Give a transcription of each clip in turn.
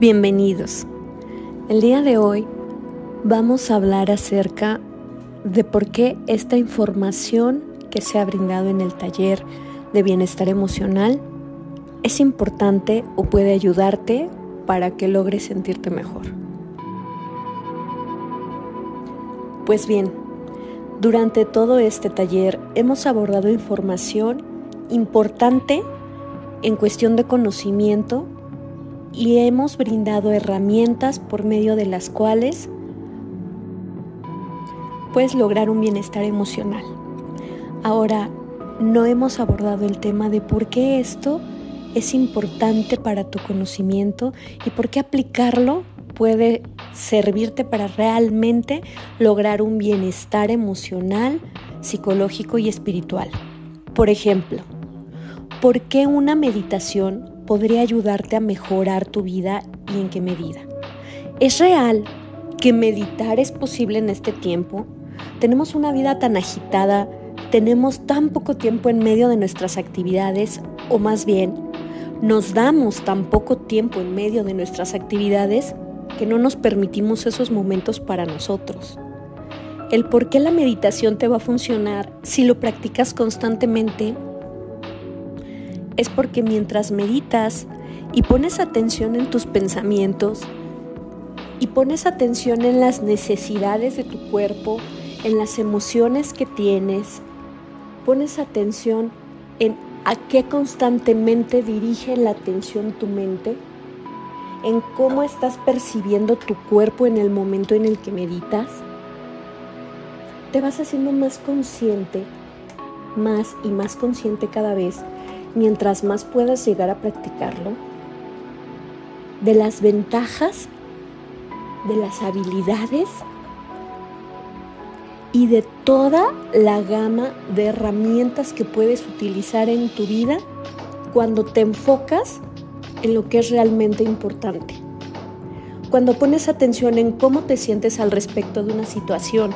Bienvenidos. El día de hoy vamos a hablar acerca de por qué esta información que se ha brindado en el taller de bienestar emocional es importante o puede ayudarte para que logres sentirte mejor. Pues bien, durante todo este taller hemos abordado información importante en cuestión de conocimiento y hemos brindado herramientas por medio de las cuales puedes lograr un bienestar emocional. Ahora, no hemos abordado el tema de por qué esto es importante para tu conocimiento y por qué aplicarlo puede servirte para realmente lograr un bienestar emocional, psicológico y espiritual. Por ejemplo, ¿por qué una meditación podría ayudarte a mejorar tu vida y en qué medida. ¿Es real que meditar es posible en este tiempo? Tenemos una vida tan agitada, tenemos tan poco tiempo en medio de nuestras actividades, o más bien, nos damos tan poco tiempo en medio de nuestras actividades que no nos permitimos esos momentos para nosotros. El por qué la meditación te va a funcionar si lo practicas constantemente es porque mientras meditas y pones atención en tus pensamientos y pones atención en las necesidades de tu cuerpo, en las emociones que tienes, pones atención en a qué constantemente dirige la atención tu mente, en cómo estás percibiendo tu cuerpo en el momento en el que meditas, te vas haciendo más consciente, más y más consciente cada vez mientras más puedas llegar a practicarlo, de las ventajas, de las habilidades y de toda la gama de herramientas que puedes utilizar en tu vida cuando te enfocas en lo que es realmente importante. Cuando pones atención en cómo te sientes al respecto de una situación,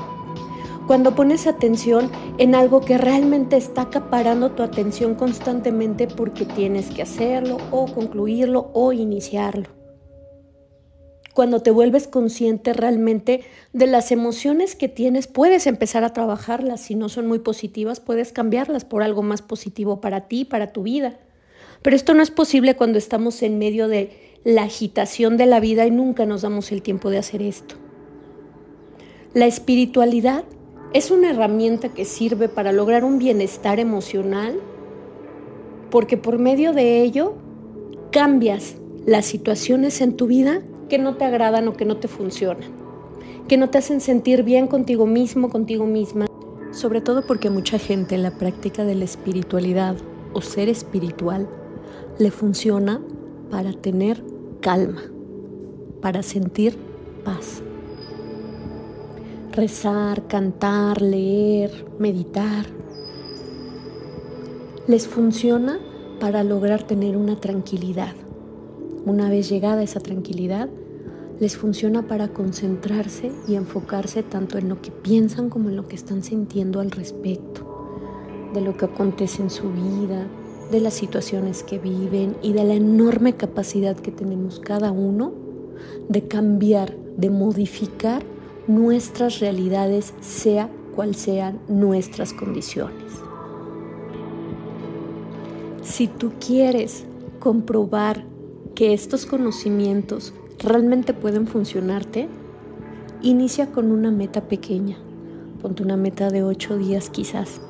cuando pones atención en algo que realmente está acaparando tu atención constantemente porque tienes que hacerlo o concluirlo o iniciarlo. Cuando te vuelves consciente realmente de las emociones que tienes, puedes empezar a trabajarlas. Si no son muy positivas, puedes cambiarlas por algo más positivo para ti, para tu vida. Pero esto no es posible cuando estamos en medio de la agitación de la vida y nunca nos damos el tiempo de hacer esto. La espiritualidad es una herramienta que sirve para lograr un bienestar emocional porque por medio de ello cambias las situaciones en tu vida que no te agradan o que no te funcionan, que no te hacen sentir bien contigo mismo, contigo misma. Sobre todo porque mucha gente en la práctica de la espiritualidad o ser espiritual le funciona para tener calma, para sentir paz rezar, cantar, leer, meditar. Les funciona para lograr tener una tranquilidad. Una vez llegada esa tranquilidad, les funciona para concentrarse y enfocarse tanto en lo que piensan como en lo que están sintiendo al respecto, de lo que acontece en su vida, de las situaciones que viven y de la enorme capacidad que tenemos cada uno de cambiar, de modificar nuestras realidades, sea cual sean nuestras condiciones. Si tú quieres comprobar que estos conocimientos realmente pueden funcionarte, inicia con una meta pequeña. Ponte una meta de 8 días quizás,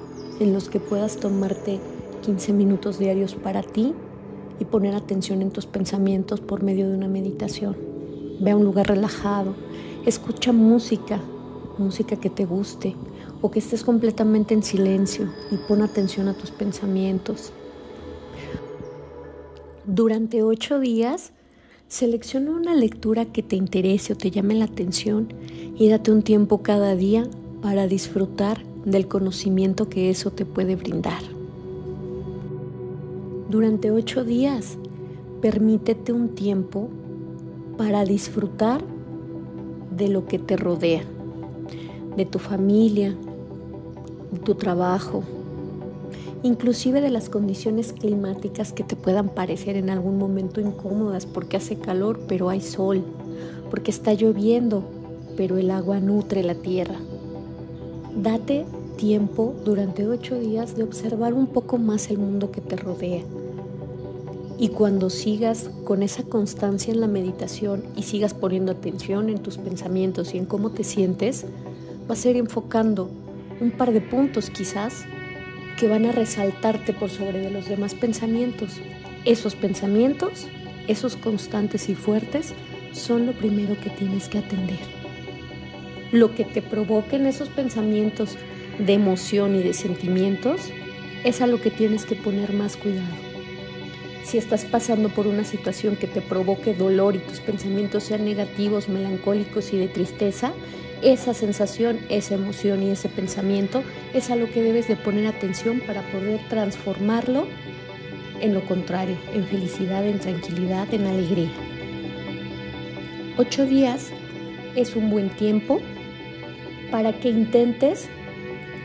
en los que puedas tomarte 15 minutos diarios para ti y poner atención en tus pensamientos por medio de una meditación. Ve a un lugar relajado, Escucha música, música que te guste o que estés completamente en silencio y pon atención a tus pensamientos. Durante ocho días, selecciona una lectura que te interese o te llame la atención y date un tiempo cada día para disfrutar del conocimiento que eso te puede brindar. Durante ocho días, permítete un tiempo para disfrutar de lo que te rodea, de tu familia, de tu trabajo. inclusive de las condiciones climáticas que te puedan parecer en algún momento incómodas porque hace calor pero hay sol, porque está lloviendo pero el agua nutre la tierra. Date tiempo durante ocho días de observar un poco más el mundo que te rodea. Y cuando sigas con esa constancia en la meditación y sigas poniendo atención en tus pensamientos y en cómo te sientes, vas a ir enfocando un par de puntos quizás que van a resaltarte por sobre de los demás pensamientos. Esos pensamientos, esos constantes y fuertes, son lo primero que tienes que atender. Lo que te provoquen esos pensamientos de emoción y de sentimientos es a lo que tienes que poner más cuidado. Si estás pasando por una situación que te provoque dolor y tus pensamientos sean negativos, melancólicos y de tristeza, esa sensación, esa emoción y ese pensamiento es a lo que debes de poner atención para poder transformarlo en lo contrario, en felicidad, en tranquilidad, en alegría. Ocho días es un buen tiempo para que intentes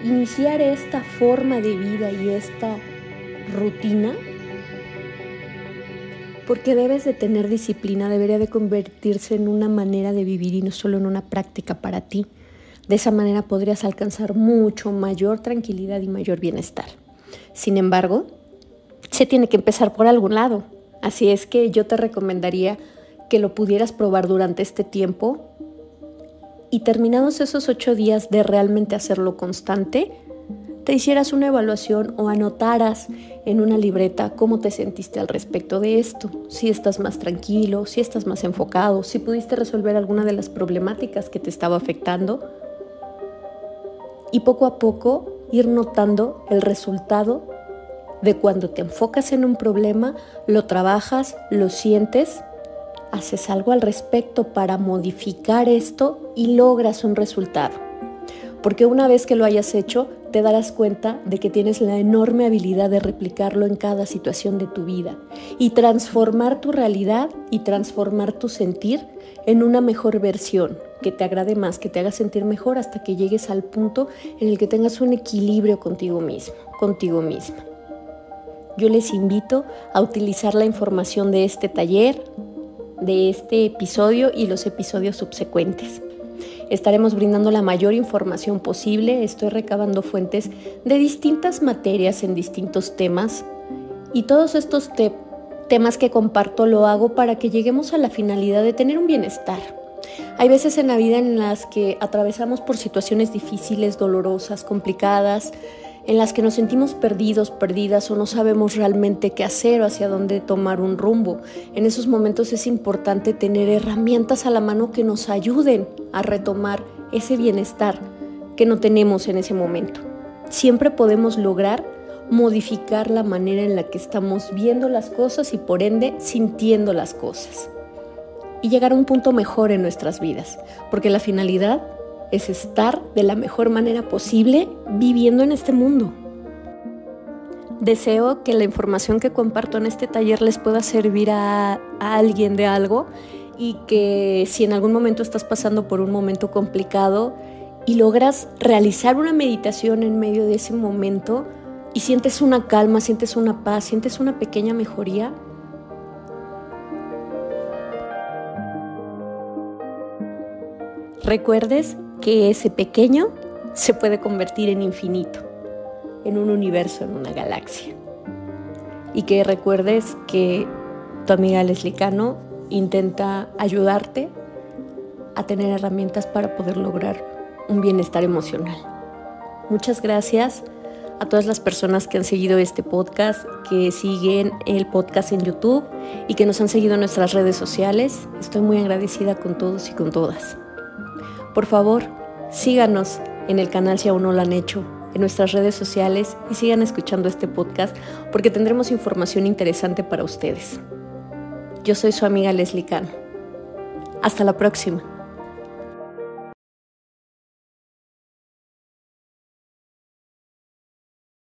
iniciar esta forma de vida y esta rutina porque debes de tener disciplina, debería de convertirse en una manera de vivir y no solo en una práctica para ti. De esa manera podrías alcanzar mucho mayor tranquilidad y mayor bienestar. Sin embargo, se tiene que empezar por algún lado. Así es que yo te recomendaría que lo pudieras probar durante este tiempo y terminados esos ocho días de realmente hacerlo constante, te hicieras una evaluación o anotaras en una libreta cómo te sentiste al respecto de esto, si estás más tranquilo, si estás más enfocado, si pudiste resolver alguna de las problemáticas que te estaba afectando. Y poco a poco ir notando el resultado de cuando te enfocas en un problema, lo trabajas, lo sientes, haces algo al respecto para modificar esto y logras un resultado. Porque una vez que lo hayas hecho, te darás cuenta de que tienes la enorme habilidad de replicarlo en cada situación de tu vida y transformar tu realidad y transformar tu sentir en una mejor versión que te agrade más, que te haga sentir mejor hasta que llegues al punto en el que tengas un equilibrio contigo mismo, contigo misma. Yo les invito a utilizar la información de este taller, de este episodio y los episodios subsecuentes. Estaremos brindando la mayor información posible. Estoy recabando fuentes de distintas materias en distintos temas. Y todos estos temas que comparto lo hago para que lleguemos a la finalidad de tener un bienestar. Hay veces en la vida en las que atravesamos por situaciones difíciles, dolorosas, complicadas, en las que nos sentimos perdidos, perdidas o no sabemos realmente qué hacer o hacia dónde tomar un rumbo. En esos momentos es importante tener herramientas a la mano que nos ayuden a retomar ese bienestar que no tenemos en ese momento. Siempre podemos lograr modificar la manera en la que estamos viendo las cosas y por ende sintiendo las cosas. Y llegar a un punto mejor en nuestras vidas, porque la finalidad es estar de la mejor manera posible viviendo en este mundo. Deseo que la información que comparto en este taller les pueda servir a, alguien de algo y que si en algún momento estás pasando por un momento complicado y logras realizar una meditación en medio de ese momento y sientes una calma, sientes una paz, sientes una pequeña mejoría, recuerdes que ese pequeño se puede convertir en infinito, en un universo, en una galaxia. Y que recuerdes que tu amiga Leslie Cano intenta ayudarte a tener herramientas para poder lograr un bienestar emocional. Muchas gracias a todas las personas que han seguido este podcast, que siguen el podcast en YouTube y que nos han seguido en nuestras redes sociales. Estoy muy agradecida con todos y con todas. Por favor, síganos en el canal si aún no lo han hecho, en nuestras redes sociales y sigan escuchando este podcast porque tendremos información interesante para ustedes. Yo soy su amiga Leslie Cano. Hasta la próxima.